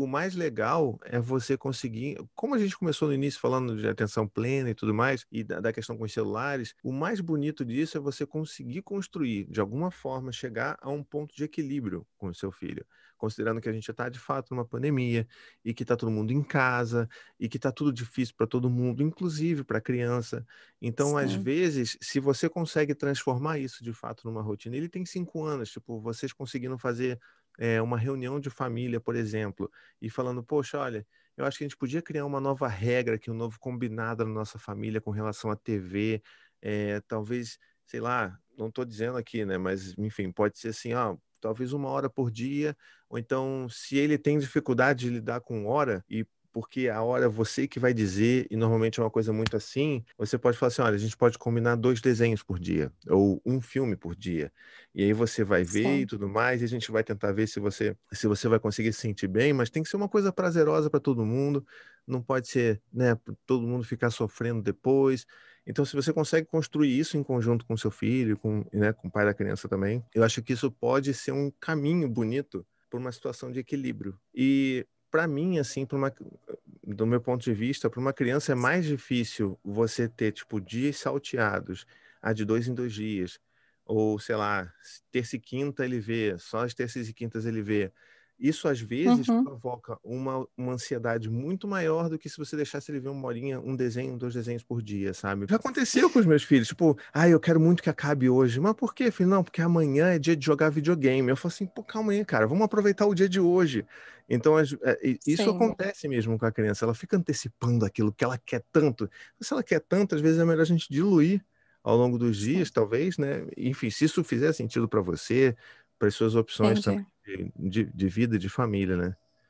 o mais legal é você conseguir, como a gente começou no início falando de atenção plena e tudo mais, e da, da, questão com os celulares, o mais bonito disso é você conseguir construir, de alguma forma, chegar a um ponto de equilíbrio com o seu filho. Considerando que a gente está de fato numa pandemia e que está todo mundo em casa e que está tudo difícil para todo mundo, inclusive para a criança. Então, Sim. às vezes, se você consegue transformar isso de fato numa rotina, ele tem cinco anos, tipo, vocês conseguiram fazer é, uma reunião de família, por exemplo, e falando, poxa, olha, eu acho que a gente podia criar uma nova regra, aqui, um novo combinado na nossa família com relação à TV, é, talvez, sei lá, não estou dizendo aqui, né, mas enfim, pode ser assim, ó, talvez uma hora por dia, ou então, se ele tem dificuldade de lidar com hora e porque a hora é você que vai dizer, e normalmente é uma coisa muito assim, você pode falar assim, olha, a gente pode combinar dois desenhos por dia, ou um filme por dia. E aí você vai ver Sim. e tudo mais, e a gente vai tentar ver se você, se você vai conseguir se sentir bem, mas tem que ser uma coisa prazerosa para todo mundo, não pode ser, né, todo mundo ficar sofrendo depois. Então, se você consegue construir isso em conjunto com seu filho, com, né, com o pai da criança também, eu acho que isso pode ser um caminho bonito para uma situação de equilíbrio. E para mim, assim, para uma, do meu ponto de vista, para uma criança é mais difícil você ter, tipo, dias salteados, a de dois em dois dias, ou, sei lá, terça e quinta ele vê, só as terças e quintas ele vê. Isso às vezes uhum. provoca uma, uma ansiedade muito maior do que se você deixasse ele ver uma horinha, um desenho, dois desenhos por dia, sabe? Já aconteceu com os meus filhos, tipo, ah, eu quero muito que acabe hoje. Mas por quê, filho? Não, porque amanhã é dia de jogar videogame. Eu falo assim, pô, calma aí, cara, vamos aproveitar o dia de hoje. Então, é, isso Sim. acontece mesmo com a criança, ela fica antecipando aquilo que ela quer tanto. Se ela quer tanto, às vezes é melhor a gente diluir ao longo dos dias, Sim. talvez, né? Enfim, se isso fizer sentido para você, para as suas opções Entendi. também de, de, vida, de família, né?